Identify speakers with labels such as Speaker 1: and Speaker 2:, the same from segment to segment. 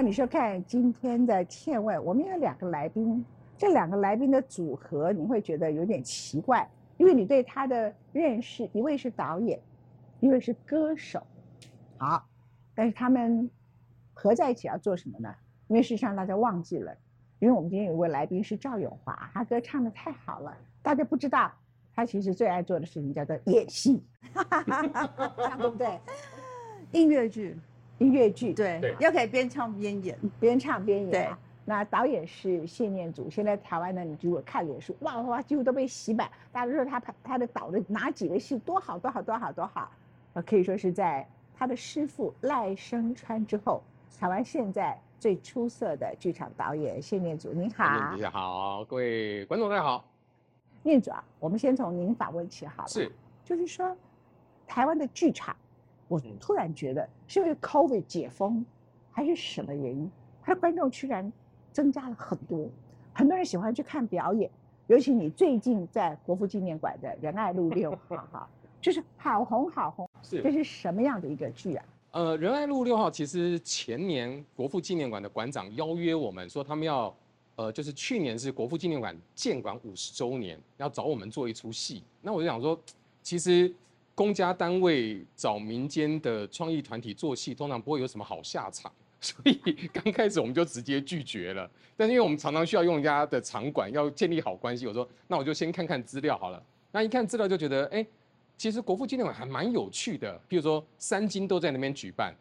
Speaker 1: 那你说看今天的天问，我们有两个来宾，这两个来宾的组合，你会觉得有点奇怪，因为你对他的认识，一位是导演，一位是歌手，好，但是他们合在一起要做什么呢？因为事实上大家忘记了，因为我们今天有位来宾是赵永华，他歌唱的太好了，大家不知道，他其实最爱做的事情叫做演戏，对 不对？
Speaker 2: 音乐剧，
Speaker 1: 音乐剧，
Speaker 2: 对
Speaker 3: 对，
Speaker 2: 又可以边唱边演。
Speaker 1: 边唱边演。
Speaker 2: 对，
Speaker 1: 那导演是谢念祖。现在台湾呢，你如果看脸书，哇哇哇，几乎都被洗版。大家都说他他的导的哪几个戏多好多好多好多好，呃，可以说是在他的师傅赖声川之后，台湾现在最出色的剧场导演谢念祖。您好，
Speaker 3: 大家好，各位观众大家好。
Speaker 1: 念祖啊，我们先从您访问起好了。
Speaker 3: 是，
Speaker 1: 就是说，台湾的剧场，我
Speaker 3: 嗯
Speaker 1: 突然觉得是因为 COVID 解封，还是什么原因，他的观众居然增加了很多，很多人喜欢去看表演。尤其你最近在国父纪念馆的仁爱路六号哈，就是好红好红，是这
Speaker 3: 是，
Speaker 1: 是什么样的一个剧啊？
Speaker 3: 呃，仁爱路六号，其实前年国父纪念馆的馆长邀约我们说，他们要，呃，就是去年是国父纪念馆建馆五十周年，要找我们做一出戏。那我就想说，其实公家单位找民间的创意团体做戏，通常不会有什么好下场。所以刚开始我们就直接拒绝了，但是因为我们常常需要用人家的场馆，要建立好关系，我说那我就先看看资料好了。那一看资料就觉得，哎、其实国父纪念馆还蛮有趣的，譬如说三金都在那边举办，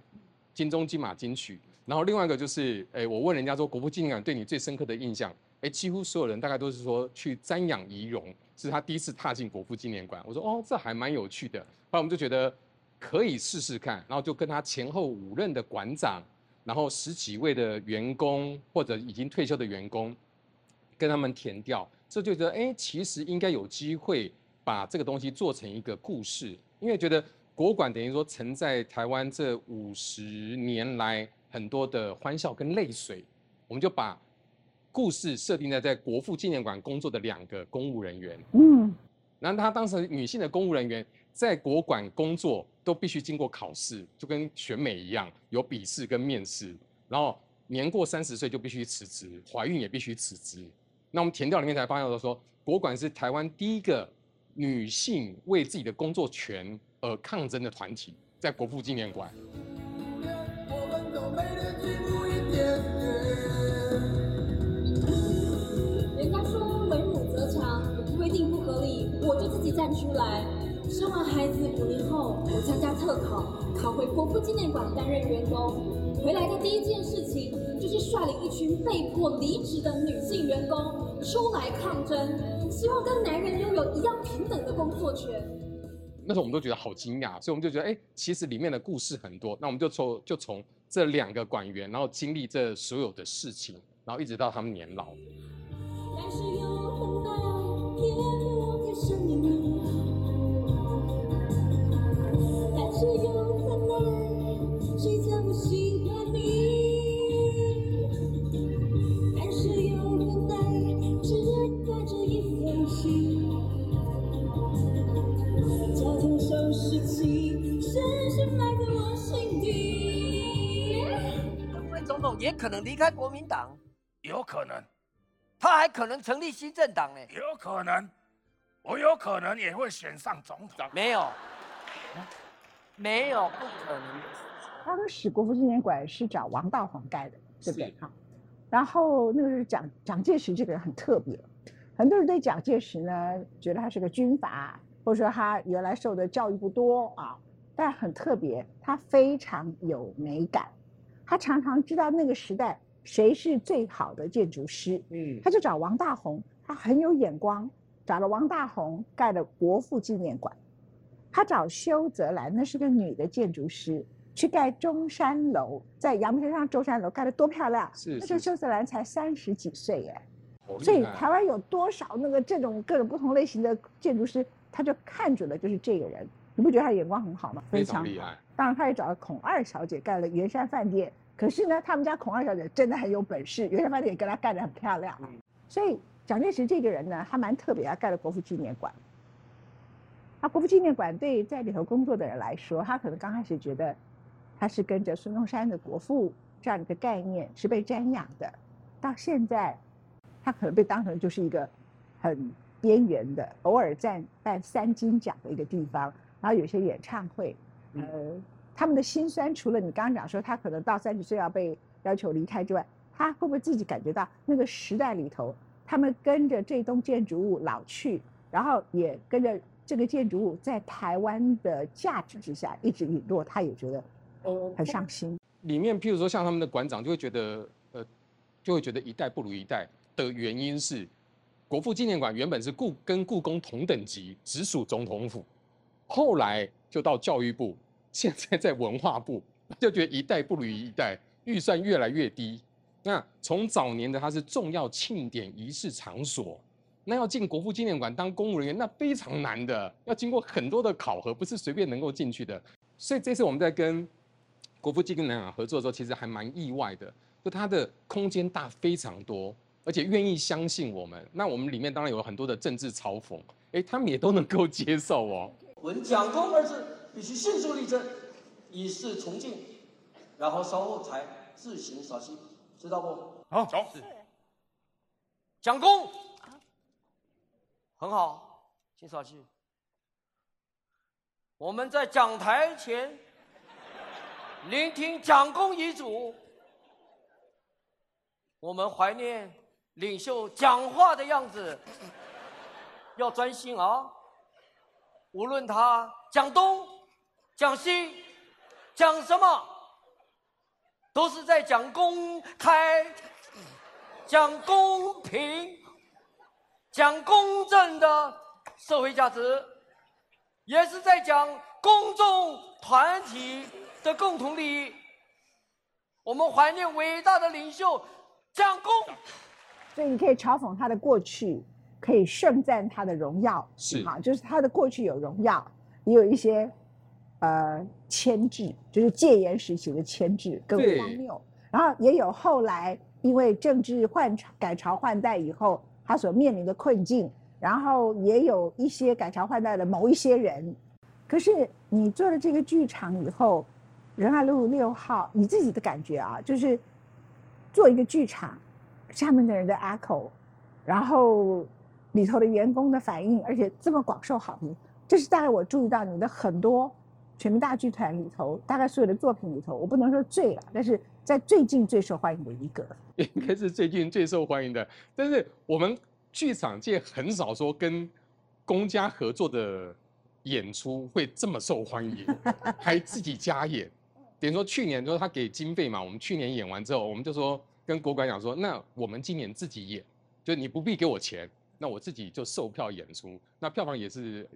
Speaker 3: 金钟、金马、金曲。然后另外一个就是，哎、我问人家说国父纪念馆对你最深刻的印象，哎、几乎所有人大概都是说去瞻仰遗容，是他第一次踏进国父纪念馆。我说哦，这还蛮有趣的。后来我们就觉得可以试试看，然后就跟他前后五任的馆长，然后十几位的员工或者已经退休的员工，跟他们填掉，这就觉得哎，其实应该有机会把这个东西做成一个故事，因为觉得国馆等于说承载台湾这五十年来很多的欢笑跟泪水，我们就把故事设定在在国父纪念馆工作的两个公务人员，
Speaker 1: 嗯，
Speaker 3: 然后她当时女性的公务人员在国馆工作都必须经过考试，就跟选美一样，有笔试跟面试，然后年过三十岁就必须辞职，怀孕也必须辞职。那我们填掉里面才发现到说，国馆是台湾第一个女性为自己的工作权而抗争的团体，在国父纪念馆。
Speaker 4: 站出来。生完孩子五年后，我参加特考，考回国父纪念馆担任员工。回来的第一件事情就是率领一群被迫离职的女性员工出来抗争，希望跟男人拥有一样平等的工作权。
Speaker 3: 那时候我们都觉得好惊讶，所以我们就觉得，哎、其实里面的故事很多。那我们就从就从这两个管员，然后经历这所有的事情，然后一直到他们年老。
Speaker 4: 但是又很大，偏偏我在想
Speaker 5: 可能离开国民党，
Speaker 6: 有可能，
Speaker 5: 他还可能成立新政党呢。
Speaker 6: 有可能，我有可能也会选上总统。
Speaker 5: 没有，没有，不可能的。
Speaker 1: 当时国父纪念馆是找王道宏盖的，对不对
Speaker 3: 是？
Speaker 1: 好，然后那个是蒋蒋介石这个人很特别，很多人对蒋介石呢觉得他是个军阀，或者说他原来受的教育不多啊，但很特别，他非常有美感，他常常知道那个时代谁是最好的建筑师，
Speaker 3: 嗯，
Speaker 1: 他就找王大闳，他很有眼光，找了王大闳盖了国父纪念馆。他找修泽兰，那是个女的建筑师，去盖中山楼，在阳明山上中山楼盖得多漂亮！
Speaker 3: 是
Speaker 1: 那时候修泽兰才三十几岁耶，所以台湾有多少那个这种各种不同类型的建筑师，他就看准了就是这个人，你不觉得他眼光很好吗？
Speaker 3: 非常厉害。
Speaker 1: 当然，他也找了孔二小姐盖了圆山饭店。可是呢，他们家孔二小姐真的很有本事，圆山饭店也跟他盖得很漂亮。
Speaker 3: 嗯
Speaker 1: 所以蒋介石这个人呢，他蛮特别，他盖了国父纪念馆。那国父纪念馆对在里头工作的人来说，他可能刚开始觉得他是跟着孙中山的国父这样一个概念是被瞻仰的，到现在，他可能被当成就是一个很边缘的，偶尔在办三金奖的一个地方，然后有些演唱会，呃，他们的辛酸，除了你刚刚讲说他可能到三十岁要被要求离开之外，他会不会自己感觉到那个时代里头，他们跟着这栋建筑物老去，然后也跟着这个建筑物在台湾的价值之下一直陨落，他也觉得呃很伤心。
Speaker 3: 里面譬如说像他们的馆长就会觉得，呃，就会觉得一代不如一代的原因是，国父纪念馆原本是故跟故宫同等级，直属总统府，后来就到教育部，现在在文化部，就觉得一代不如一代，预算越来越低。那从早年的它是重要庆典仪式场所，那要进国父纪念馆当公务人员，那非常难的，要经过很多的考核，不是随便能够进去的。所以这次我们在跟国父纪念馆合作的时候，其实还蛮意外的，就它的空间大非常多，而且愿意相信我们。那我们里面当然有很多的政治嘲讽，哎，他们也都能够接受哦。
Speaker 7: 闻“蒋公”二字，必须迅速立正，以示崇敬，然后稍后才自行稍息，知道不？
Speaker 6: 好，走。
Speaker 7: 蒋公，很好，请稍息。我们在讲台前聆听蒋公遗嘱，我们怀念领袖讲话的样子，要专心啊！无论他讲东、讲西、讲什么，都是在讲公开、讲公平、讲公正的社会价值，也是在讲公众团体的共同利益。我们怀念伟大的领袖蒋公。
Speaker 1: 所以你可以嘲讽他的过去，可以盛赞他的荣耀，
Speaker 3: 是。
Speaker 1: 哈，就是他的过去有荣耀，也有一些呃牵制，就是戒严时期的牵制更
Speaker 3: 对。
Speaker 1: 荒谬，然后也有后来因为政治换改朝换代以后，他所面临的困境，然后也有一些改朝换代的某一些人，可是你做了这个剧场以后，仁爱路六号，你自己的感觉啊，就是做一个剧场。下面的人的 echo，然后里头的员工的反应，而且这么广受好评，这是大概我注意到你的很多全民大剧团里头，大概所有的作品里头，我不能说最了，但是在最近最受欢迎的一个。
Speaker 3: 应该是最近最受欢迎的。但是我们剧场界很少说跟公家合作的演出会这么受欢迎，还自己加演。等于说去年就是他给经费嘛，我们去年演完之后，我们就说跟国馆讲说，那我们今年自己演，就你不必给我钱，那我自己就售票演出，那票房也是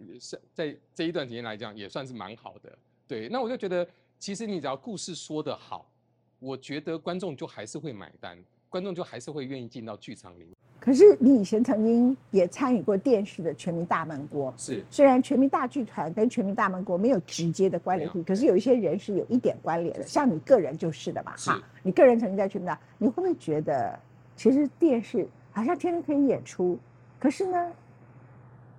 Speaker 3: 在这一段时间来讲也算是蛮好的。对，那我就觉得其实你只要故事说得好，我觉得观众就还是会买单，观众就还是会愿意进到剧场里面。
Speaker 1: 可是你以前曾经也参与过电视的《全民大闷锅》，
Speaker 3: 是
Speaker 1: 虽然全民大剧团跟全民大闷锅没有直接的关联性，可是有一些人是有一点关联的，像你个人就是的嘛，哈，你个人曾经在全民大，你会不会觉得其实电视好像天天可以演出，可是呢，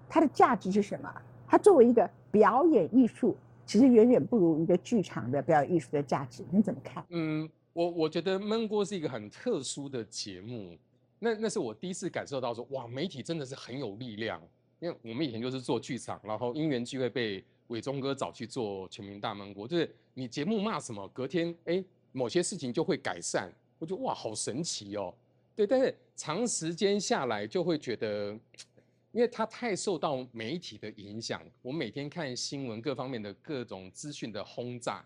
Speaker 1: 它的价值是什么？它作为一个表演艺术，其实远远不如一个剧场的表演艺术的价值，你怎么看？
Speaker 3: 嗯，我我觉得闷锅是一个很特殊的节目，那那是我第一次感受到说，哇，媒体真的是很有力量。因为我们以前就是做剧场，然后因缘聚会被伟忠哥找去做全民大闷锅，就是你节目骂什么，隔天哎某些事情就会改善，我觉得哇好神奇哦。对，但是长时间下来就会觉得，因为它太受到媒体的影响，我每天看新闻各方面的各种资讯的轰炸，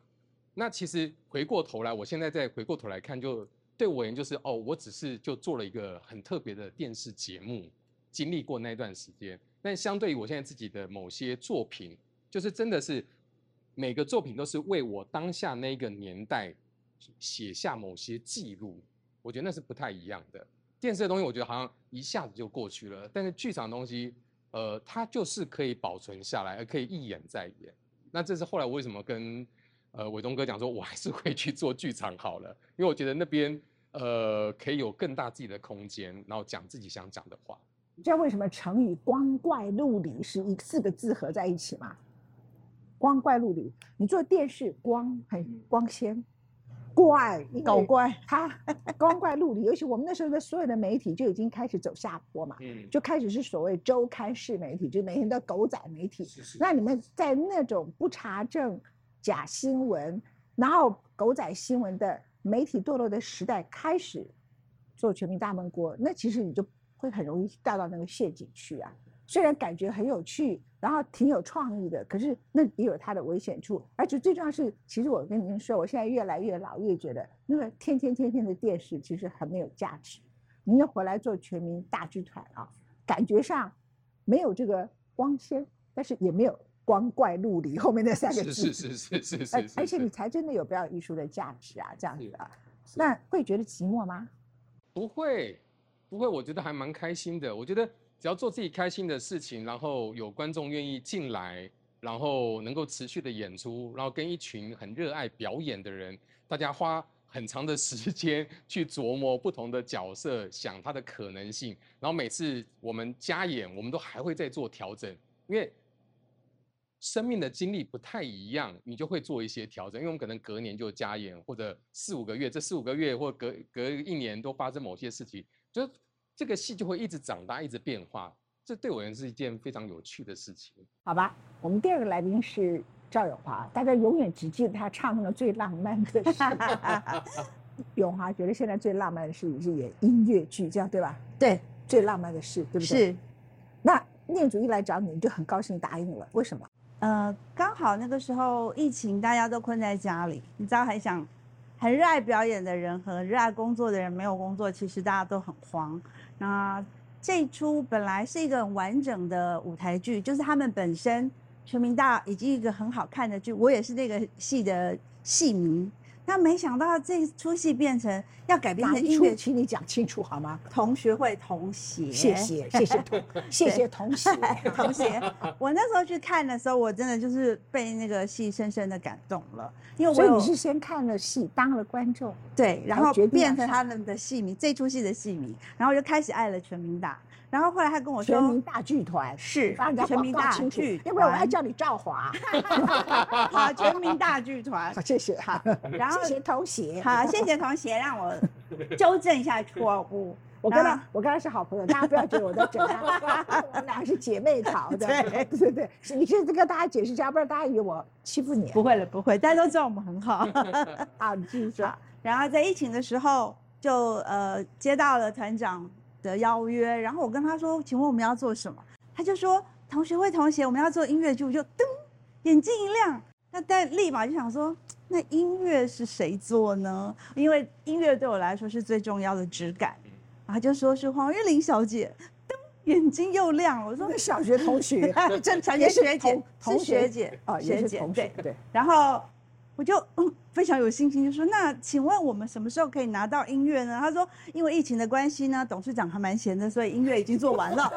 Speaker 3: 那其实回过头来，我现在再回过头来看，就对我而言就是哦，我只是就做了一个很特别的电视节目，经历过那段时间。但相对于我现在自己的某些作品，就是真的是每个作品都是为我当下那个年代写下某些记录，我觉得那是不太一样的。电视的东西，我觉得好像一下子就过去了，但是剧场的东西，呃，它就是可以保存下来，而可以一演再演。那这是后来我为什么跟呃伟东哥讲说，我还是会去做剧场好了，因为我觉得那边呃可以有更大自己的空间，然后讲自己想讲的话。
Speaker 1: 你知道为什么成语“光怪陆离”是一四个字合在一起吗？光怪陆离，你做电视光很光鲜，怪，
Speaker 2: 搞怪，
Speaker 1: 他 光怪陆离，尤其我们那时候的所有的媒体就已经开始走下坡嘛，
Speaker 3: 嗯，
Speaker 1: 就开始是所谓周刊式媒体，就每天都狗仔媒体。
Speaker 3: 是是
Speaker 1: 那你们在那种不查证、假新闻，然后狗仔新闻的媒体堕落的时代开始做全民大闷锅，那其实你就会很容易掉到那个陷阱去啊。虽然感觉很有趣，然后挺有创意的，可是那也有它的危险处。而且最重要是，其实我跟您说，我现在越来越老，越觉得那个天天天天的电视其实很没有价值。您要回来做全民大剧团啊，感觉上没有这个光鲜，但是也没有光怪陆离后面那三个字。
Speaker 3: 是是是是是
Speaker 1: 而且你才真的有表演艺术的价值啊，这样子啊，那会觉得寂寞吗？
Speaker 3: 不会，不会，我觉得还蛮开心的。我觉得只要做自己开心的事情，然后有观众愿意进来，然后能够持续的演出，然后跟一群很热爱表演的人，大家花很长的时间去琢磨不同的角色，想它的可能性，然后每次我们加演，我们都还会再做调整，因为。生命的经历不太一样，你就会做一些调整，因为我们可能隔年就加演，或者四五个月，这四五个月或隔隔一年都发生某些事情，就这个戏就会一直长大，一直变化。这对我而言是一件非常有趣的事情。
Speaker 1: 好吧，我们第二个来宾是赵永华，大家永远只记得他唱那个最浪漫的事。永华觉得现在最浪漫的事也是演音乐剧，这样对吧？
Speaker 2: 对，
Speaker 1: 最浪漫的事，对不对？。
Speaker 2: 是，
Speaker 1: 那念祖一来找你，你就很高兴答应了，为什么？
Speaker 2: 呃，刚好那个时候疫情，大家都困在家里，你知道，很想，很热爱表演的人和热爱工作的人没有工作，其实大家都很慌。那这出本来是一个很完整的舞台剧，就是他们本身全民大以及一个很好看的剧，我也是那个戏的戏迷。那没想到这出戏变成要改编？成音乐
Speaker 1: 请你讲清楚好吗？
Speaker 2: 同学会同协，
Speaker 1: 谢谢，谢谢同，谢谢同学。
Speaker 2: 同学，我那时候去看的时候，我真的就是被那个戏深深的感动了，因为我有
Speaker 1: 所以你是先看了戏，当了观众，
Speaker 2: 对，然后变成他们的戏迷，这出戏的戏迷，然后就开始爱了全民大，然后后来他跟我说，
Speaker 1: 全民大剧团
Speaker 2: 是全民大剧
Speaker 1: 要不然我还
Speaker 2: 团
Speaker 1: 叫你赵华。
Speaker 2: 好，全民大剧团
Speaker 1: 好，，谢谢哈，
Speaker 2: 然后
Speaker 1: 谢谢同学。
Speaker 2: 好，谢谢同学让我纠正一下错误。
Speaker 1: 我跟他，我跟他是好朋友，大家不要觉得我在整他，我们俩是姐妹淘的。对对对，是你是跟大家解释一下，不然大家以为我欺负你。
Speaker 2: 不会了，不会，大家都知道我们很好。
Speaker 1: 好，你继续说。
Speaker 2: 好，然后在疫情的时候，就呃接到了团长的邀约，然后我跟他说，请问我们要做什么？他就说同学会同学，我们要做音乐剧，我就噔，眼睛一亮，那但立马就想说，那音乐是谁做呢？因为音乐对我来说是最重要的质感，然后他就说是黄玉玲小姐，噔，眼睛又亮了，我说
Speaker 1: 那小学同学，
Speaker 2: 真
Speaker 1: 也
Speaker 2: 也
Speaker 1: 是
Speaker 2: 学姐
Speaker 1: 同，学
Speaker 2: 学姐
Speaker 1: 哦，也
Speaker 2: 学姐
Speaker 1: 是同学
Speaker 2: 对，
Speaker 1: 对。
Speaker 2: 然后我就嗯非常有信心，就说那请问我们什么时候可以拿到音乐呢？他说因为疫情的关系呢，董事长还蛮闲的，所以音乐已经做完了。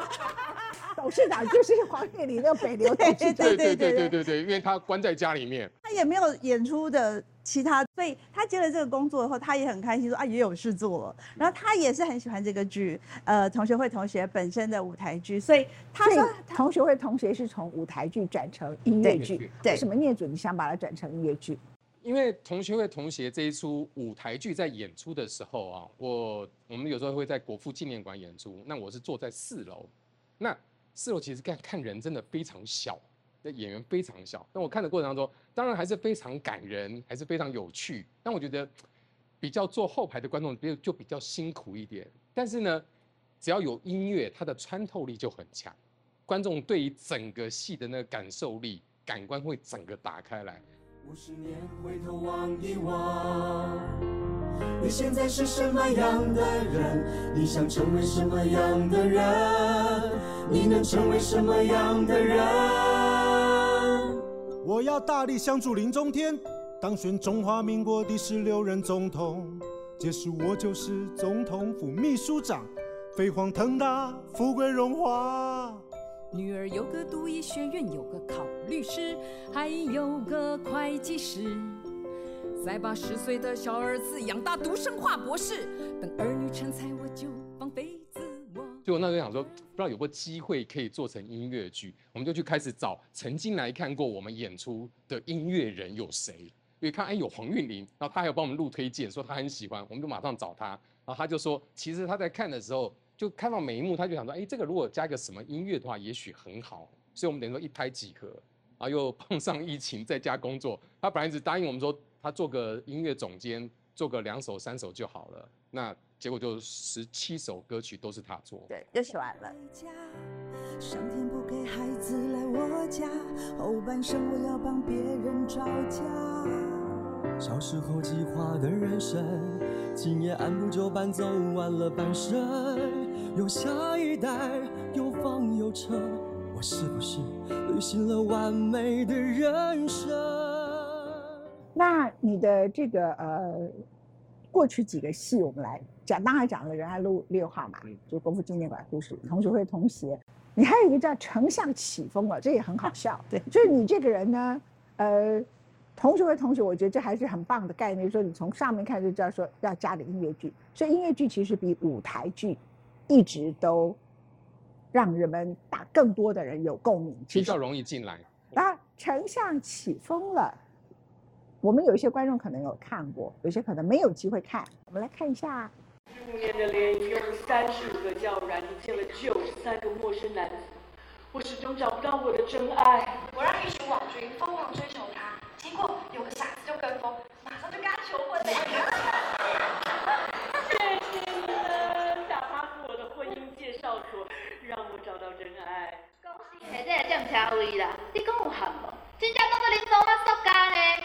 Speaker 1: 董事长就是黄月里那个北流董事长。
Speaker 2: 对对
Speaker 3: 对
Speaker 2: 对
Speaker 3: 对对对，因为他关在家里面，
Speaker 2: 他也没有演出的其他，所以他接了这个工作以后，他也很开心，说啊也有事做了。然后他也是很喜欢这个剧，呃，同学会同学本身的舞台剧，所以他说
Speaker 1: 同学会同学是从舞台剧转成音乐
Speaker 3: 对
Speaker 1: 剧，
Speaker 2: 对
Speaker 1: 为什么聂主你想把它转成音乐剧？
Speaker 3: 因为同学会同学这一出舞台剧在演出的时候啊，我我们有时候会在国父纪念馆演出，那我是坐在四楼，那四楼其实看看人真的非常小，那演员非常小，那我看的过程当中，当然还是非常感人，还是非常有趣，但我觉得比较坐后排的观众比就比较辛苦一点，但是呢，只要有音乐，它的穿透力就很强，观众对于整个戏的那个感受力、感官会整个打开来。
Speaker 8: 五十年回头望一望，你现在是什么样的人？你想成为什么样的人？你能成为什么样的人？
Speaker 9: 我要大力相助林中天，当选中华民国第十六任总统。届时我就是总统府秘书长，飞黄腾达，富贵荣华。
Speaker 10: 女儿有个读医学院，有个考律师，还有个会计师。再把十岁的小儿子养大读生化博士，等儿女成才，我就放飞自我。
Speaker 3: 就我那时候想说，不知道有没有机会可以做成音乐剧，我们就去开始找曾经来看过我们演出的音乐人有谁。因为看哎有黄韵玲，然后他还有帮我们录推荐，说他很喜欢，我们就马上找他，然后他就说，其实他在看的时候就看到每一幕，他就想说，哎，这个如果加一个什么音乐的话，也许很好，所以我们等于说一拍即合，然后又碰上疫情在家工作，他本来只答应我们说他做个音乐总监，做个两首三首就好了，那结果就十七首歌曲都是他做，
Speaker 2: 对，就写完了。
Speaker 8: 上天不给孩子来我家，后半生我要帮别人找家。
Speaker 11: 小时候计划的人生，今夜按部就班走完了半生。有下一代，有房有车，我是不是履行了完美的人生？
Speaker 1: 那你的这个呃，过去几个戏我们来讲，当然讲了仁爱路六号嘛，就国父纪念馆故事，同学会同学。你还有一个叫丞相起风了，这也很好笑。
Speaker 2: 对，
Speaker 1: 就是你这个人呢，呃，同学会同学，我觉得这还是很棒的概念。说你从上面看就知道说要加的音乐剧，所以音乐剧其实比舞台剧一直都让人们打更多的人有共鸣，
Speaker 3: 比较容易进来。
Speaker 1: 啊，丞相起风了，我们有一些观众可能有看过，有些可能没有机会看，我们来看一下。
Speaker 12: 十五年的联谊，用了三十五个交友软体，见了九十三个陌生男子，我始终找不到我的真爱。
Speaker 13: 我让一群网军疯狂追求他，结果有个傻子就跟风，马上就跟他求婚了。占，车位啦，你讲有喊无？真正当作你做我作家呢？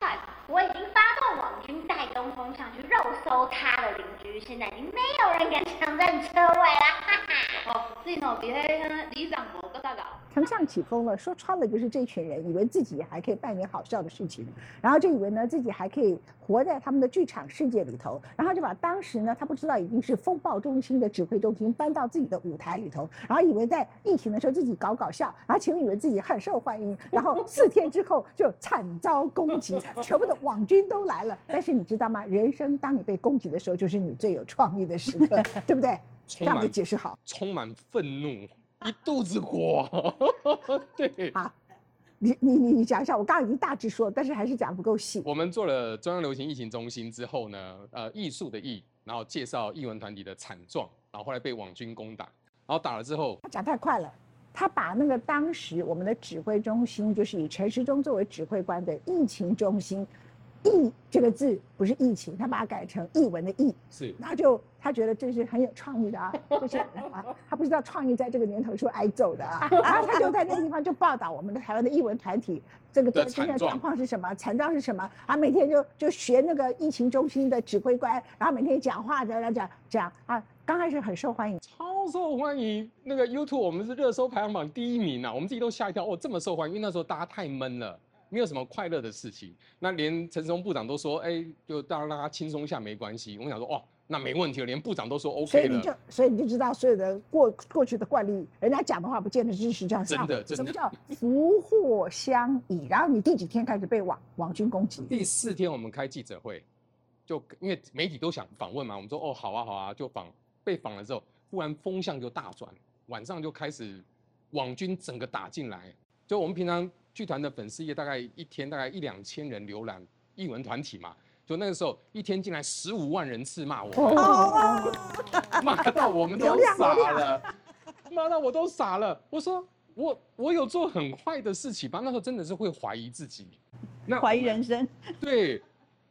Speaker 13: 看，我已经发动网军带东风上去肉搜他的邻居，现在已经没有人敢抢占车位了！哈哈。哦，你喏，比迄李长博搁大搞。
Speaker 1: 丞相起风了，说穿了就是这群人以为自己还可以办点好笑的事情，然后就以为呢自己还可以活在他们的剧场世界里头，然后就把当时呢他不知道已经是风暴中心的指挥中心搬到自己的舞台里头，然后以为在疫情的时候自己搞搞笑，然后前面以为自己很受欢迎，然后四天之后就惨遭攻击，全部都网军都来了。但是你知道吗？人生当你被攻击的时候，就是你最有创意的时刻，对不对？这样子解释好，
Speaker 3: 充满愤怒，一肚子火。对，
Speaker 1: 好，你你你你讲一下，我刚刚已经大致说了，但是还是讲不够细。
Speaker 3: 我们做了中央流行疫情中心之后呢，呃，艺术的艺，然后介绍艺文团体的惨状，然后后来被网军攻打，然后打了之后，
Speaker 1: 他讲太快了，他把那个当时我们的指挥中心，就是以陈时中作为指挥官的疫情中心。疫这个字不是疫情，他把它改成译文的译，
Speaker 3: 是，
Speaker 1: 然后就他觉得这是很有创意的啊，就是啊，他不知道创意在这个年头是挨揍的啊，然后他就在那个地方就报道我们的台湾的译文团体这个最近的状况是什么，惨状是什么，啊，每天就就学那个疫情中心的指挥官，然后每天讲话的讲讲啊，刚开始很受欢迎，
Speaker 3: 超受欢迎，那个 YouTube 我们是热搜排行榜第一名啊，我们自己都吓一跳，哦，这么受欢迎，因为那时候大家太闷了。没有什么快乐的事情，那连陈松部长都说，哎，就大家让他轻松一下没关系。我想说，哦，那没问题了，连部长都说 OK 了。
Speaker 1: 所以你就，所以你就知道所有的过过去的惯例，人家讲的话不见得支持这样。
Speaker 3: 真的，真的。
Speaker 1: 什么叫福祸相倚？然后你第几天开始被网网军攻击？
Speaker 3: 第四天我们开记者会，就因为媒体都想访问嘛，我们说哦好啊好啊，就访。被访了之后，忽然风向就大转，晚上就开始网军整个打进来，就我们平常。剧团的粉丝页大概一天大概一两千人浏览，艺文团体嘛，就那个时候一天进来十五万人次骂我，骂到我们都傻了，骂到我都傻了。我说我我有做很坏的事情吧？那时候真的是会怀疑自己，
Speaker 2: 那怀疑人生。
Speaker 3: 对，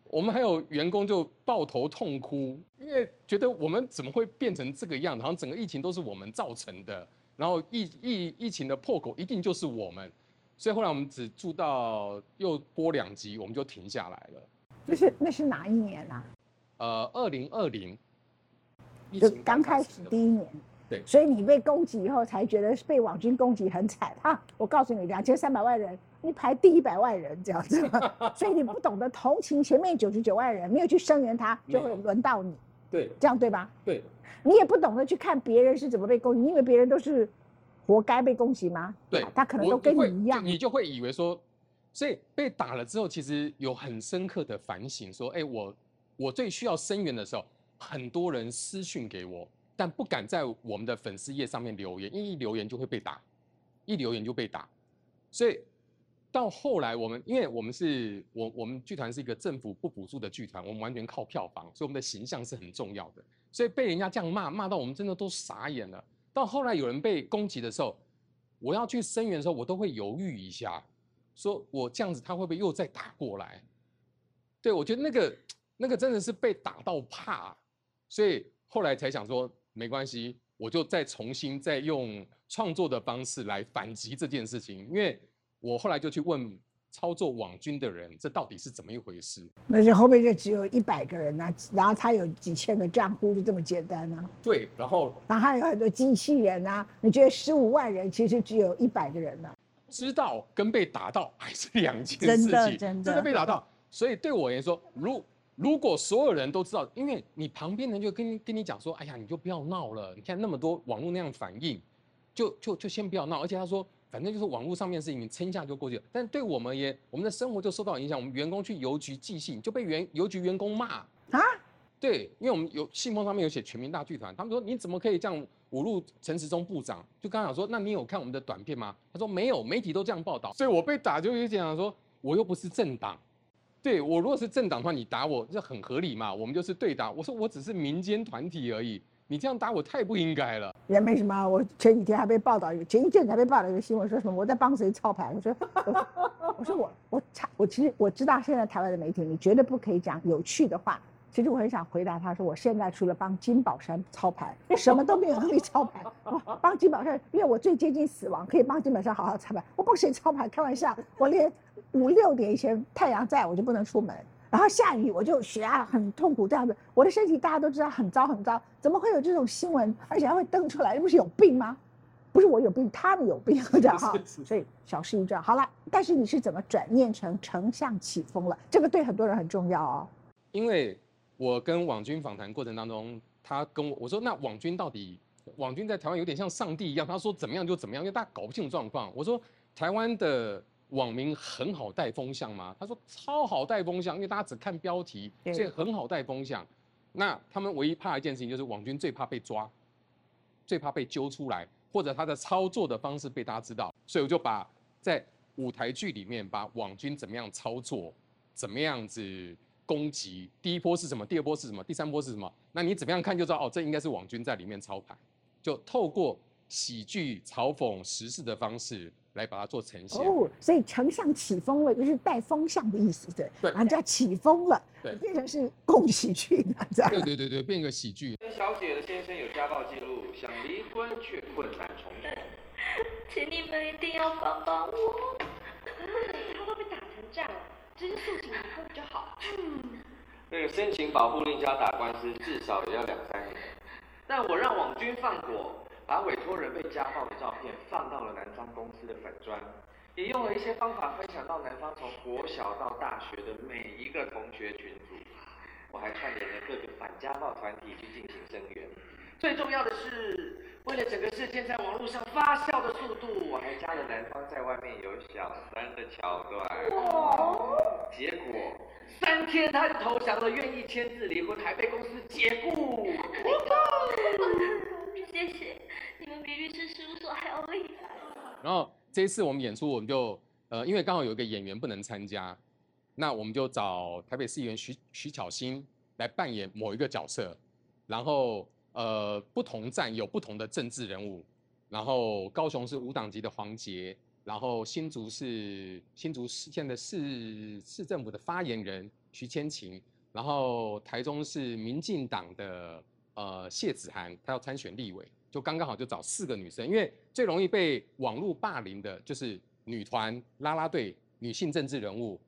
Speaker 3: 我们还有员工就抱头痛哭，因为觉得我们怎么会变成这个样子？好像整个疫情都是我们造成的，然后疫疫疫情的破口一定就是我们。所以后来我们只住到又播两集，我们就停下来了。
Speaker 1: 那是那是哪一年啊？
Speaker 3: 呃，二零二零，
Speaker 1: 就刚开始第一年。
Speaker 3: 对。
Speaker 1: 所以你被攻击以后，才觉得被网军攻击很惨啊！我告诉你，两千三百万人，你排第一百万人这样子，所以你不懂得同情前面九十九万人，没有去声援他，就会轮到你。
Speaker 3: 对。
Speaker 1: 这样对吧？
Speaker 3: 对。
Speaker 1: 你也不懂得去看别人是怎么被攻击，因为别人都是。活该被攻击吗？
Speaker 3: 对，
Speaker 1: 他可能都跟你一样，
Speaker 3: 你就会以为说，所以被打了之后，其实有很深刻的反省，说，哎，我我最需要声援的时候，很多人私讯给我，但不敢在我们的粉丝页上面留言，因为一留言就会被打，一留言就被打，所以到后来我们，因为我们是我我们剧团是一个政府不补助的剧团，我们完全靠票房，所以我们的形象是很重要的。所以被人家这样骂，骂到我们真的都傻眼了。到后来有人被攻击的时候，我要去声援的时候，我都会犹豫一下，说我这样子他会不会又再打过来？对我觉得那个那个真的是被打到怕，所以后来才想说没关系，我就再重新再用创作的方式来反击这件事情，因为我后来就去问操作网军的人，这到底是怎么一回事？
Speaker 1: 那就后面就只有一百个人呐、然后他有几千个账户，就这么简单啊。
Speaker 3: 对，然后
Speaker 1: 然后还有很多机器人啊，你觉得十五万人其实只有一百个人呢、
Speaker 3: 知道跟被打到还是两件事情，
Speaker 2: 的真的
Speaker 3: 被打到。所以对我而言说，如如果所有人都知道，因为你旁边人就跟你跟你讲说，哎呀，你就不要闹了，你看那么多网络那样反应，就就就先不要闹。而且他说，反正就是网络上面的事情，你撑一下就过去了。但对我们而言，我们的生活就受到影响。我们员工去邮局寄信，就被员邮局员工骂
Speaker 1: 啊。
Speaker 3: 对，因为我们有信封上面有写全民大剧团，他们说你怎么可以这样侮辱陈时中部长？就刚刚讲说，那你有看我们的短片吗？他说没有，媒体都这样报道，所以我被打就有讲说，我又不是政党，对我如果是政党的话，你打我这很合理嘛，我们就是对打。我说我只是民间团体而已，你这样打我太不应该了。
Speaker 1: 也没什么，我前几天还被报道，前一阵子还被报道一个新闻，说什么我在帮谁操盘。我说，我我说我我查我其实我知道现在台湾的媒体，你绝对不可以讲有趣的话。其实我很想回答他说，我现在除了帮金宝山操盘，什么都没有能力操盘。帮金宝山，因为我最接近死亡，可以帮金宝山好好操盘。我帮谁操盘？开玩笑，我连五六点以前太阳在我就不能出门。然后下雨我就血压很痛苦，这样子，我的身体大家都知道很糟很糟，怎么会有这种新闻，而且还会登出来？这不是有病吗？不是我有病，他们有病，这样哈。所以小事一桩。好了，但是你是怎么转念成丞相起风了？这个对很多人很重要哦。
Speaker 3: 因为我跟网军访谈过程当中，他跟我我说，那网军到底，网军在台湾有点像上帝一样，他说怎么样就怎么样，因为大家搞不清楚状况。我说台湾的。网民很好带风向吗？他说超好带风向，因为大家只看标题，所以很好带风向。那他们唯一怕一件事情，就是网军最怕被抓，最怕被揪出来，或者他的操作的方式被大家知道。所以我就把在舞台剧里面把网军怎么样操作，怎么样子攻击，第一波是什么，第二波是什么，第三波是什么？那你怎么样看就知道哦，这应该是网军在里面操盘。就透过喜剧、嘲讽、时事的方式。来把它做呈现
Speaker 1: 哦，所以丞相起风了，就是带风向的意思，对，
Speaker 3: 对，
Speaker 1: 人家起风了，
Speaker 3: 对，
Speaker 1: 变成是共喜剧这样，
Speaker 3: 对对对对，变个喜剧。
Speaker 14: 小姐的先生有家暴记录，想离婚却困难重重，
Speaker 13: 请你们一定要帮帮我。他都被打成这样了，直接诉请离婚就好。嗯，
Speaker 14: 那个申请保护令加打官司，至少也要两三年。但我让网军放火。把委托人被家暴的照片放到了南方公司的粉砖，也用了一些方法分享到南方从国小到大学的每一个同学群组。我还串联了各个反家暴团体去进行声援。最重要的是，为了整个事件在网络上发酵的速度，我还加了南方在外面有小三的桥段。结果三天他就投降了，愿意签字离婚，还被公司解雇。
Speaker 13: 谢谢，你们比律师事务所 还要厉害。
Speaker 3: 然后这一次我们演出，我们就呃，因为刚好有一个演员不能参加，那我们就找台北市议员徐徐巧芯来扮演某一个角色，然后呃，不同站有不同的政治人物，然后高雄是无党籍的黄杰，然后新竹是新竹市现在市市政府的发言人徐千晴，然后台中是民进党的。呃，谢子涵他要参选立委，就刚刚好就找四个女生，因为最容易被网络霸凌的就是女团、啦啦队、女性政治人物。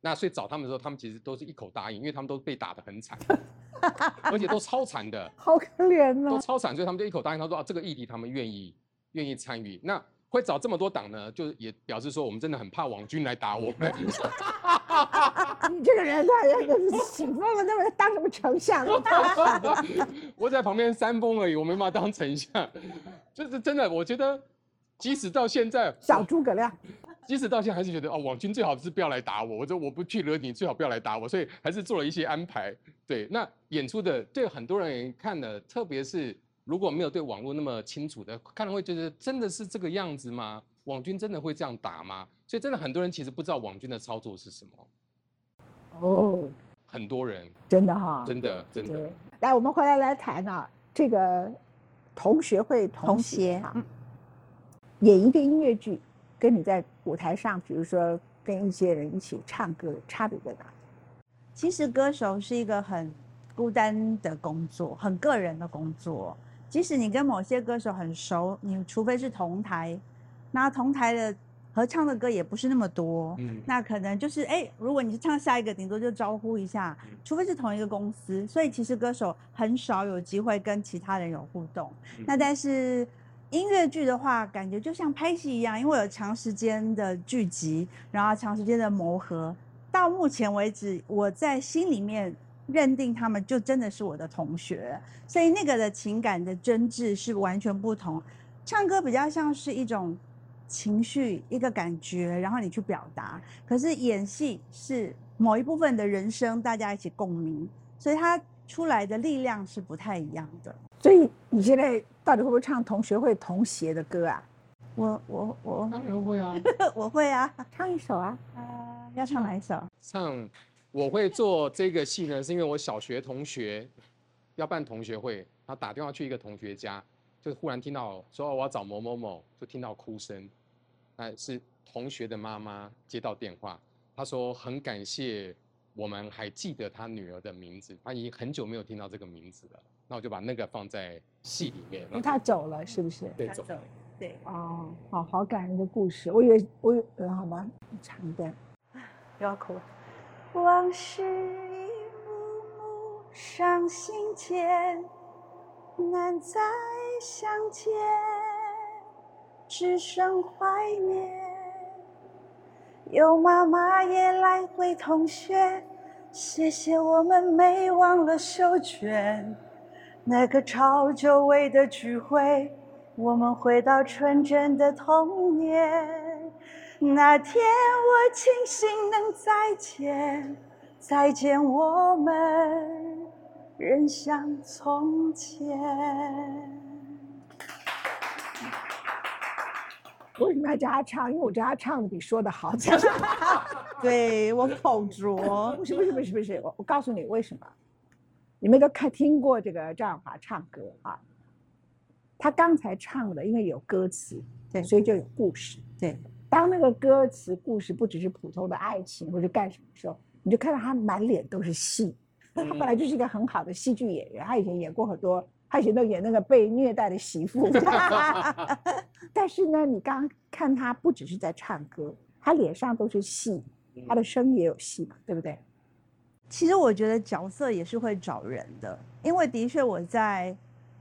Speaker 3: 那所以找他们的时候，他们其实都是一口答应，因为他们都被打得很惨，而且都超惨的，
Speaker 1: 好可怜哦，
Speaker 3: 都超惨，所以他们就一口答应。他说啊，这个议题他们愿意愿意参与。那会找这么多党呢，就也表示说我们真的很怕网军来打我们。
Speaker 1: 你 这个人他起风了，那么当什么丞相？
Speaker 3: 我在旁边煽风而已，我没办法当丞相。就是真的，我觉得即使到现在，
Speaker 1: 小诸葛亮，
Speaker 3: 即使到现在还是觉得哦，网军最好是不要来打我。我说我不去惹你，最好不要来打我。所以还是做了一些安排。对，那演出的对很多人看的，特别是如果没有对网络那么清楚的，看了会觉得真的是这个样子吗？网军真的会这样打吗？所以真的很多人其实不知道网军的操作是什么。
Speaker 1: 哦，
Speaker 3: 很多人
Speaker 1: 真的哈，
Speaker 3: 真的真的。
Speaker 1: 来，我们回来来谈啊，这个同学会同协啊，演一个音乐剧，跟你在舞台上，比如说跟一些人一起唱歌，差别在哪里？
Speaker 2: 其实歌手是一个很孤单的工作，很个人的工作。即使你跟某些歌手很熟，你除非是同台，那同台的合唱的歌也不是那么多，
Speaker 3: 嗯
Speaker 2: 那可能就是哎，如果你是唱下一个，顶多就招呼一下，除非是同一个公司，所以其实歌手很少有机会跟其他人有互动。那但是音乐剧的话，感觉就像拍戏一样，因为有长时间的聚集，然后长时间的磨合。到目前为止，我在心里面认定他们就真的是我的同学，所以那个的情感的真挚是完全不同。唱歌比较像是一种情绪、一个感觉，然后你去表达。可是演戏是某一部分的人生，大家一起共鸣，所以它出来的力量是不太一样的。
Speaker 1: 所以你现在到底会不会唱同学会同协的歌啊？
Speaker 2: 我我我
Speaker 3: 当然会啊，
Speaker 2: 我会啊，
Speaker 1: 唱一首啊。
Speaker 2: 啊，要唱哪一首？
Speaker 3: 唱我会做这个戏呢，是因为我小学同学要办同学会，他打电话去一个同学家，就忽然听到说、哦我要找某某某，就听到哭声，那是同学的妈妈接到电话，她说很感谢我们还记得她女儿的名字，她已经很久没有听到这个名字了，那我就把那个放在戏里面。
Speaker 1: 因为他走了，是不是？
Speaker 3: 对走
Speaker 2: 了，对，
Speaker 1: 哦，好好感人的故事。我以为我以为呃，好吧，你唱一段。
Speaker 2: 不要哭。往事一幕幕上心间，难再相见，只剩怀念。有妈妈也来回同学，谢谢我们没忘了手卷。那个超久违的聚会，我们回到纯真的童年。那天我庆幸能再见，再见我们仍像从前。
Speaker 1: 为什么要叫他唱？因为我觉得他唱的比说的好。
Speaker 2: 对我口拙，
Speaker 1: 不是不是不是不是，我我告诉你为什么。你们都看听过这个张永华唱歌啊？他刚才唱的，因为有歌词，
Speaker 2: 对，
Speaker 1: 所以就有故事。
Speaker 2: 对，
Speaker 1: 当那个歌词故事不只是普通的爱情或者干什么的时候，你就看到他满脸都是戏。他本来就是一个很好的戏剧演员，他以前演过很多，他以前都演那个被虐待的媳妇。但是呢，你刚刚看他不只是在唱歌，他脸上都是戏，他的声也有戏嘛，对不对？
Speaker 2: 其实我觉得角色也是会找人的，因为的确我在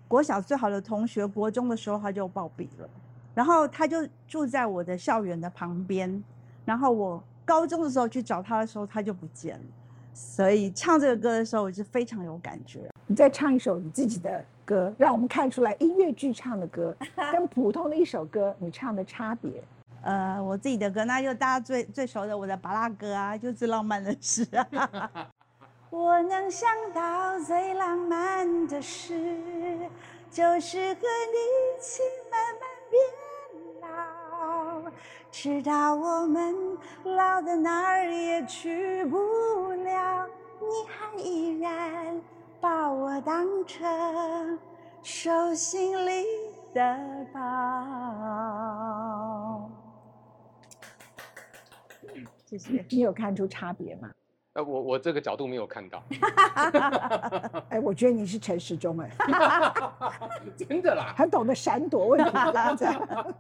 Speaker 2: 国小最好的同学，国中的时候他就暴毙了，然后他就住在我的校园的旁边，然后我高中的时候去找他的时候他就不见了，所以唱这个歌的时候我是非常有感觉。
Speaker 1: 你再唱一首你自己的歌，让我们看出来音乐剧唱的歌 跟普通的一首歌你唱的差别。
Speaker 2: 呃，我自己的歌，那就大家最最熟的我的巴拉歌啊，就最浪漫的事啊。我能想到最浪漫的事，就是和你一起慢慢变老，直到我们老的哪儿也去不了，你还依然把我当成手心里的宝。谢谢。
Speaker 1: 你有看出差别吗？
Speaker 3: 呃，我我这个角度没有看到，
Speaker 1: 哎，我觉得你是陈时中哎
Speaker 3: 真的啦，
Speaker 1: 很懂得闪躲问题。这样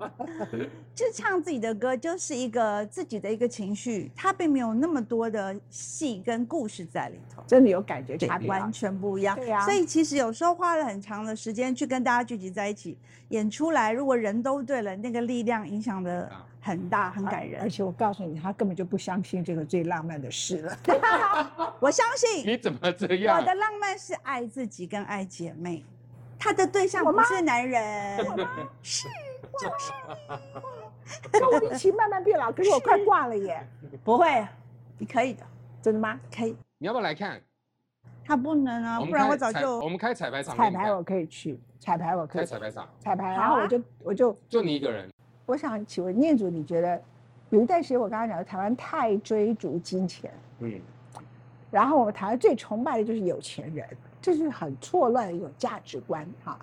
Speaker 2: 就唱自己的歌，就是一个自己的一个情绪，它并没有那么多的戏跟故事在里头，
Speaker 1: 真的有感觉
Speaker 2: 对
Speaker 1: 差别啊
Speaker 2: 完全不一样。
Speaker 1: 对呀
Speaker 2: 所以其实有时候花了很长的时间去跟大家聚集在一起演出来，如果人都对了，那个力量影响的很大，很感人。
Speaker 1: 而且我告诉你，他根本就不相信这个最浪漫的事了。
Speaker 2: 我相信
Speaker 3: 你怎么这样
Speaker 2: 我的浪漫是爱自己跟爱姐妹，他的对象不是男人，是 我是你
Speaker 1: 跟我一起慢慢变老，可是我快挂了耶。
Speaker 2: 不会，你可以的，
Speaker 1: 真的吗？
Speaker 2: 可以。
Speaker 3: 你要不要来看？
Speaker 2: 他不能啊，不然我早就
Speaker 3: 我们开彩排场
Speaker 1: 彩排我可以去，彩排我可以
Speaker 3: 开彩排场，
Speaker 1: 彩排，然后我就我就
Speaker 3: 就你一个人，
Speaker 1: 我想请问念祖，你觉得有一段时间我刚刚讲的台湾太追逐金钱，
Speaker 3: 嗯，
Speaker 1: 然后我们台湾最崇拜的就是有钱人，这是很错乱的一种价值观哈。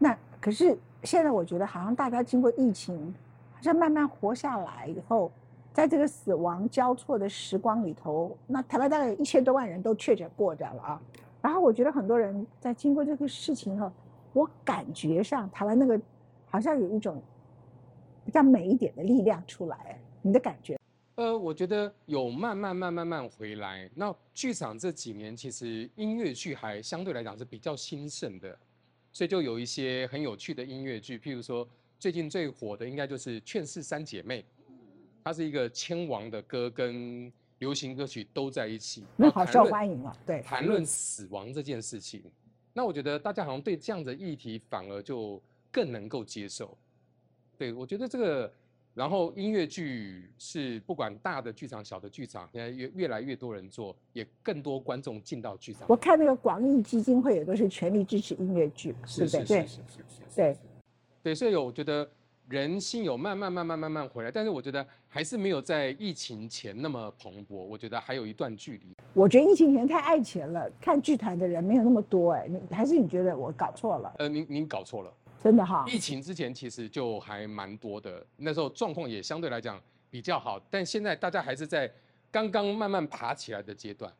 Speaker 1: 那可是现在我觉得好像大家经过疫情，好像慢慢活下来以后，在这个死亡交错的时光里头，那台湾大概有一千多万人都确诊过这样了啊。然后我觉得很多人在经过这个事情后，我感觉上台湾那个好像有一种比较美一点的力量出来，你的感觉？
Speaker 3: 呃，我觉得有慢慢慢慢慢回来。那剧场这几年其实音乐剧还相对来讲是比较兴盛的，所以就有一些很有趣的音乐剧，譬如说最近最火的应该就是《劝世三姐妹》，它是一个千王的歌跟流行歌曲都在一起，
Speaker 1: 那好受欢迎啊，对。
Speaker 3: 谈论死亡这件事情。那我觉得大家好像对这样的议题反而就更能够接受。对我觉得这个，然后音乐剧是不管大的剧场、小的剧场，现在越越来越多人做，也更多观众进到剧场。
Speaker 1: 我看那个广义基金会也都是全力支持音乐剧，对不对？对
Speaker 3: 是是是是是是
Speaker 1: 对，
Speaker 3: 对，所以我觉得人心有慢慢慢慢慢慢回来，但是我觉得还是没有在疫情前那么蓬勃，我觉得还有一段距离。
Speaker 1: 我觉得疫情前太爱钱了，看剧团的人没有那么多哎，你还是你觉得我搞错了？
Speaker 3: 呃，您您搞错了。
Speaker 1: 真的哈，
Speaker 3: 疫情之前其实就还蛮多的，那时候状况也相对来讲比较好，但现在大家还是在刚刚慢慢爬起来的阶段。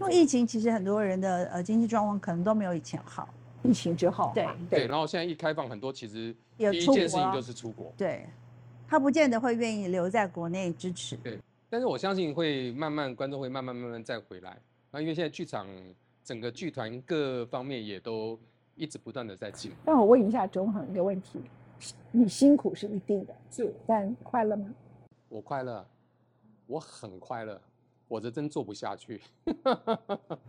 Speaker 2: 因为疫情，其实很多人的呃经济状况可能都没有以前好。
Speaker 1: 疫情之后，
Speaker 2: 对
Speaker 3: 对，然后现在一开放，很多其实
Speaker 2: 有
Speaker 3: 一件事情就是出国。
Speaker 2: 对，他不见得会愿意留在国内支持。
Speaker 3: 对，但是我相信会慢慢观众会慢慢慢慢再回来。那因为现在剧场整个剧团各方面也都一直不断的在进步。
Speaker 1: 那我问一下钟恒一个问题：你辛苦是一定的，
Speaker 3: 是，
Speaker 1: 但快乐吗？
Speaker 3: 我快乐，我很快乐，我这真做不下去。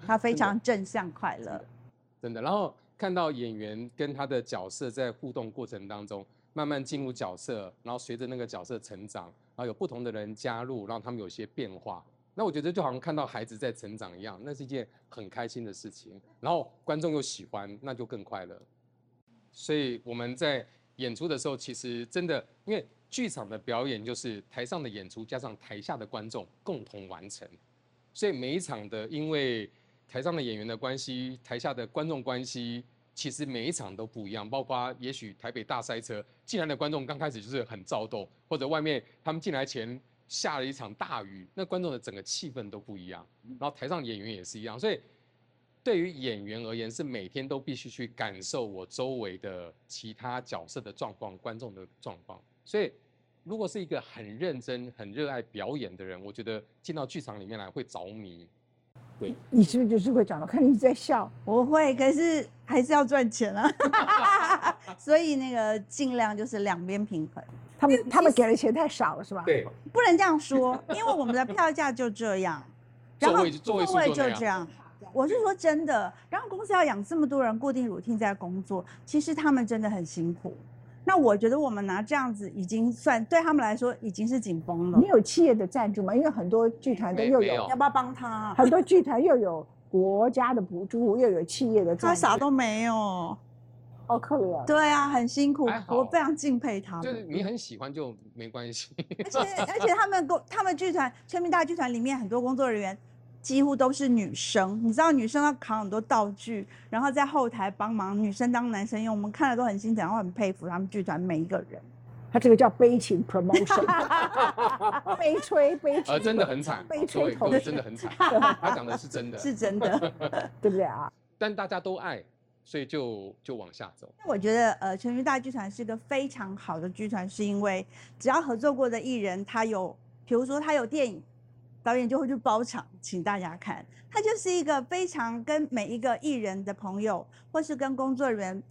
Speaker 2: 他 非常正向快乐。
Speaker 3: 真的。然后看到演员跟他的角色在互动过程当中，慢慢进入角色，然后随着那个角色成长，然后有不同的人加入，让他们有些变化。那我觉得就好像看到孩子在成长一样，那是一件很开心的事情。然后观众又喜欢，那就更快乐。所以我们在演出的时候，其实真的，因为剧场的表演就是台上的演出加上台下的观众共同完成，所以每一场的因为台上的演员的关系，台下的观众关系，其实每一场都不一样。包括也许台北大塞车进来的观众刚开始就是很躁动，或者外面他们进来前下了一场大雨，那观众的整个气氛都不一样。然后台上演员也是一样，所以对于演员而言，是每天都必须去感受我周围的其他角色的状况、观众的状况。所以，如果是一个很认真、很热爱表演的人，我觉得进到剧场里面来会着迷。对，
Speaker 1: 你是不是就是会讲？我看你在笑。
Speaker 2: 我会，可是还是要赚钱啊，所以那个尽量就是两边平衡。
Speaker 1: 他们他们给的钱太少了，是吧？
Speaker 3: 对，
Speaker 2: 不能这样说，因为我们的票价就这样，然后
Speaker 3: 座位座位就
Speaker 2: 这样。我是说真的，然后公司要养这么多人固定 routine 在工作，其实他们真的很辛苦。那我觉得我们拿这样子已经算对他们来说已经是紧绷了。
Speaker 1: 你有企业的赞助吗？因为很多剧团都又有，
Speaker 2: 要不要帮他？啊
Speaker 1: 很多剧团又有国家的补助，又有企业的赞助，
Speaker 2: 他啥都没有，
Speaker 1: 好可怜。
Speaker 2: 对啊，很辛苦我非常敬佩他们。
Speaker 3: 就是你很喜欢就没关系。
Speaker 2: 而且而且他们工他们剧团全民大剧团里面很多工作人员几乎都是女生，你知道女生要扛很多道具，然后在后台帮忙，女生当男生用，我们看了都很心疼，然后很佩服他们剧团每一个人。
Speaker 1: 他这个叫悲情 promotion，悲 催 悲催，
Speaker 3: 呃，真的很惨，
Speaker 1: 悲催投资
Speaker 3: 位各位真的很惨。他讲的是真的，
Speaker 2: 是真的，
Speaker 1: 对不对啊？
Speaker 3: 但大家都爱，所以就就往下走。
Speaker 2: 那我觉得呃，全民大剧团是一个非常好的剧团，是因为只要合作过的艺人，他有，比如说他有电影，导演就会去包场请大家看。他就是一个非常跟每一个艺人的朋友，或是跟工作人员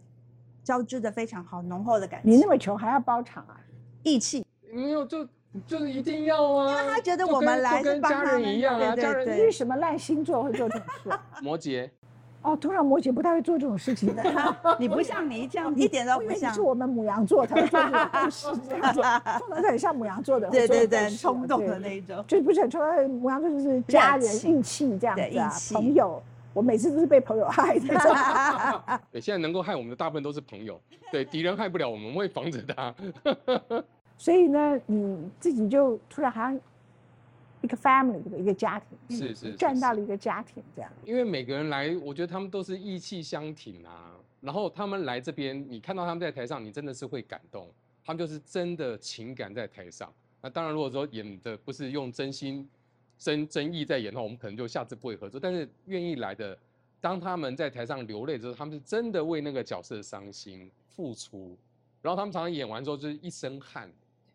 Speaker 2: 交织的非常好、浓厚的感情。
Speaker 1: 你那么穷还要包场啊？
Speaker 2: 义气，
Speaker 3: 没有就就是一定要啊，
Speaker 2: 因为他觉得我们来
Speaker 3: 就是跟家人一样啊，
Speaker 2: 对对
Speaker 3: 家人
Speaker 2: 对
Speaker 1: 你是什么烂星座会做这种事？
Speaker 3: 摩羯，
Speaker 1: 哦，通常摩羯不太会做这种事情的。
Speaker 2: 你不像你这样，一点都不像
Speaker 1: 是。我们母羊座才会做这种事，这样子，通常很像母羊座的，
Speaker 2: 对对对，冲动的那一种。
Speaker 1: 就不是很冲动，母羊座就是家人
Speaker 2: 热情
Speaker 1: 义气这样子朋友。我每次都是被朋友害的。
Speaker 3: 对，现在能够害我们的大部分都是朋友，对，敌人害不了我们，我们会防着他。
Speaker 1: 所以呢，你自己就突然好像一个 family 的一个家庭，
Speaker 3: 是是是
Speaker 1: 站到了一个家庭这样。
Speaker 3: 因为每个人来，我觉得他们都是意气相挺啊。然后他们来这边，你看到他们在台上，你真的是会感动。他们就是真的情感在台上。那当然，如果说演的不是用真心、真真意在演的话，我们可能就下次不会合作。但是愿意来的，当他们在台上流泪之后，他们是真的为那个角色伤心付出。然后他们常常演完之后就是一身汗，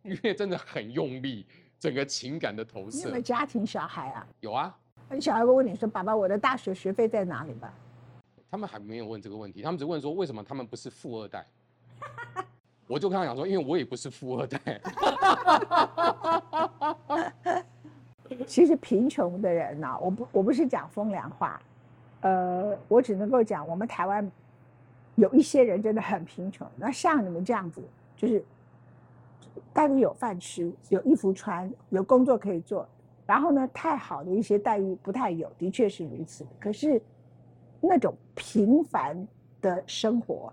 Speaker 3: 因为真的很用力，整个情感的投射
Speaker 1: 你有没有。家庭小孩啊？
Speaker 3: 有啊，
Speaker 1: 你小孩会问你说：“爸爸，我的大学学费在哪里吧
Speaker 3: 他们还没有问这个问题，他们只问说为什么他们不是富二代。我就跟他讲说，因为我也不是富二代。”
Speaker 1: 其实贫穷的人呢、我不我不是讲风凉话，呃，我只能够讲我们台湾有一些人真的很贫穷。那像你们这样子，就是待遇有饭吃，有衣服穿，有工作可以做，然后呢，太好的一些待遇不太有，的确是如此。可是那种平凡的生活，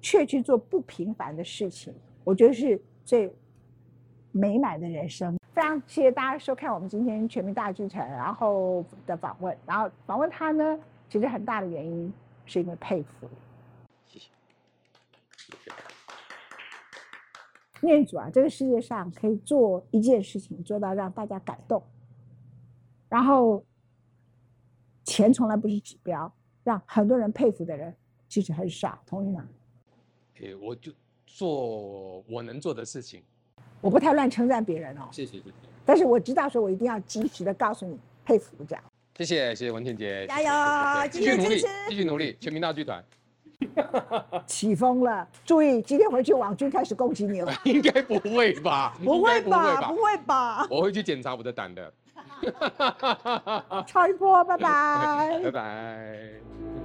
Speaker 1: 却去做不平凡的事情，我觉得是最美满的人生。非常谢谢大家收看我们今天全民大剧场，然后的访问。然后访问他呢，其实很大的原因是因为佩服。念主啊，这个世界上可以做一件事情做到让大家感动，然后钱从来不是指标，让很多人佩服的人其实很少，同意吗？
Speaker 3: 诶，我就做我能做的事情。
Speaker 1: 我不太乱称赞别人哦，
Speaker 3: 谢谢谢谢
Speaker 1: 但是我知道说我一定要及时的告诉你佩服这样。
Speaker 3: 谢谢谢谢文倩姐，
Speaker 1: 加油
Speaker 3: 继续努力
Speaker 1: 继续
Speaker 3: 努力，全民大剧团。
Speaker 1: 起风了，注意，今天回去网军开始攻击你了。
Speaker 3: 应该不会吧？
Speaker 1: 不会吧？不会吧？
Speaker 3: 我会去检查我的胆的。
Speaker 1: 超一波，拜拜
Speaker 3: 拜拜。